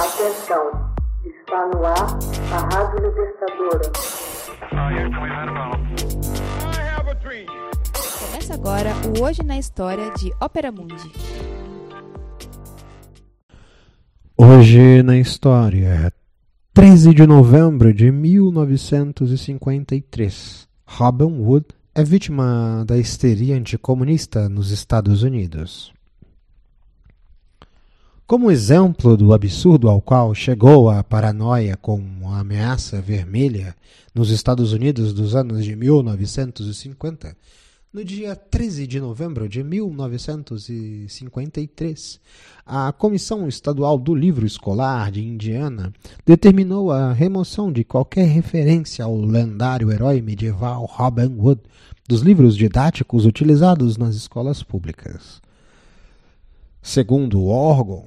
Atenção, está no ar a Rádio Libertadora. Começa agora o Hoje na História de Ópera Mundi. Hoje na História, 13 de novembro de 1953. Robin Wood é vítima da histeria anticomunista nos Estados Unidos. Como exemplo do absurdo ao qual chegou a paranoia com a ameaça vermelha nos Estados Unidos dos anos de 1950, no dia 13 de novembro de 1953, a Comissão Estadual do Livro Escolar de Indiana determinou a remoção de qualquer referência ao lendário herói medieval Robin Hood dos livros didáticos utilizados nas escolas públicas. Segundo o órgão,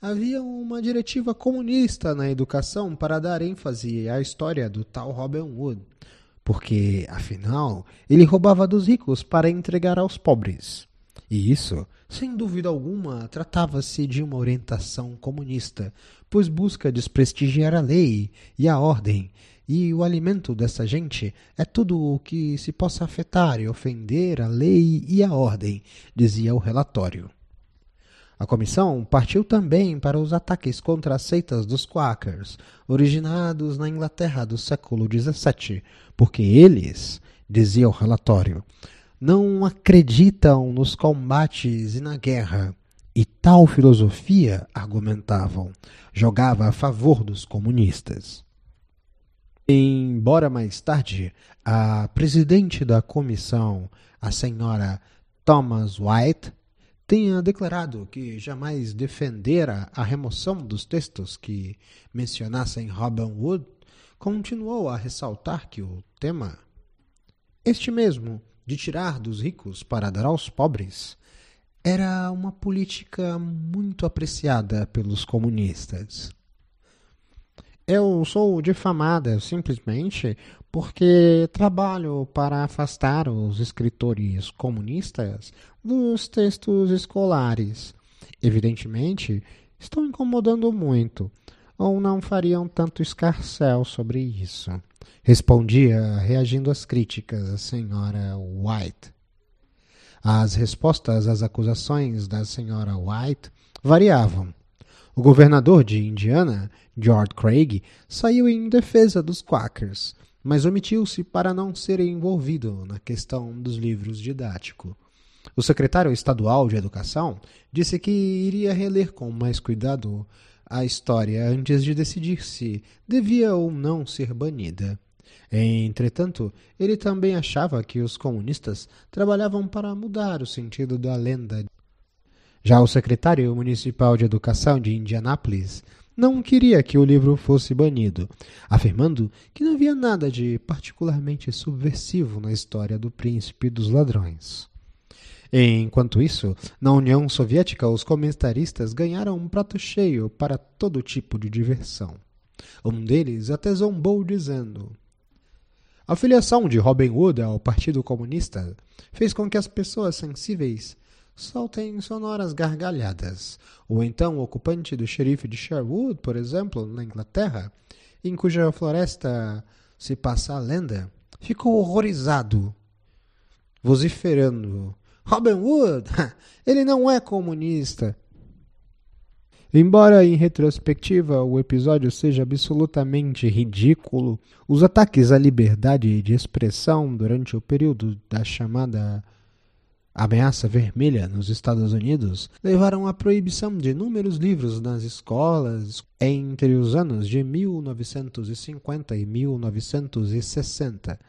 havia uma diretiva comunista na educação para dar ênfase à história do tal Robin Hood, porque, afinal, ele roubava dos ricos para entregar aos pobres. E isso, sem dúvida alguma, tratava-se de uma orientação comunista, pois busca desprestigiar a lei e a ordem, e o alimento dessa gente é tudo o que se possa afetar e ofender a lei e a ordem, dizia o relatório. A comissão partiu também para os ataques contra as seitas dos Quakers, originados na Inglaterra do século XVII, porque eles, dizia o relatório, não acreditam nos combates e na guerra. E tal filosofia, argumentavam, jogava a favor dos comunistas. Embora mais tarde a presidente da comissão, a senhora Thomas White, tenha declarado que jamais defendera a remoção dos textos que mencionassem Robin Hood, continuou a ressaltar que o tema, este mesmo, de tirar dos ricos para dar aos pobres, era uma política muito apreciada pelos comunistas. Eu sou difamada simplesmente porque trabalho para afastar os escritores comunistas dos textos escolares. Evidentemente, estão incomodando muito, ou não fariam tanto escarcel sobre isso. Respondia, reagindo às críticas, a senhora White. As respostas às acusações da senhora White variavam. O governador de Indiana, George Craig, saiu em defesa dos Quakers, mas omitiu-se para não ser envolvido na questão dos livros didáticos. O secretário estadual de Educação disse que iria reler com mais cuidado a história antes de decidir se devia ou não ser banida. Entretanto, ele também achava que os comunistas trabalhavam para mudar o sentido da lenda já o secretário municipal de Educação de Indianápolis não queria que o livro fosse banido, afirmando que não havia nada de particularmente subversivo na história do príncipe dos ladrões. Enquanto isso, na União Soviética, os comentaristas ganharam um prato cheio para todo tipo de diversão. Um deles até zombou dizendo: A filiação de Robin Hood ao Partido Comunista fez com que as pessoas sensíveis soltem sonoras gargalhadas. Ou então o ocupante do xerife de Sherwood, por exemplo, na Inglaterra, em cuja floresta se passa a lenda, ficou horrorizado, vociferando: Robin Hood, ele não é comunista. Embora em retrospectiva o episódio seja absolutamente ridículo, os ataques à liberdade de expressão durante o período da chamada ameaça vermelha nos Estados Unidos levaram à proibição de inúmeros livros nas escolas entre os anos de 1950 e 1960,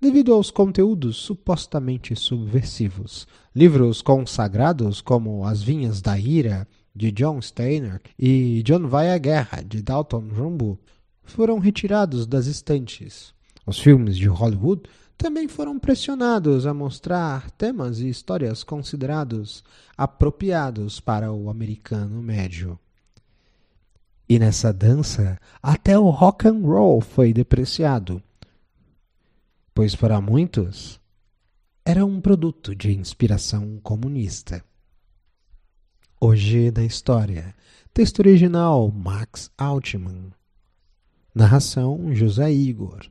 devido aos conteúdos supostamente subversivos. Livros consagrados como As Vinhas da Ira, de John Steiner, e John Vai à Guerra, de Dalton Trumbull, foram retirados das estantes. Os filmes de Hollywood também foram pressionados a mostrar temas e histórias considerados apropriados para o americano médio. E nessa dança, até o rock and roll foi depreciado, pois para muitos era um produto de inspiração comunista. Hoje na história, Texto original Max Altman. Narração José Igor.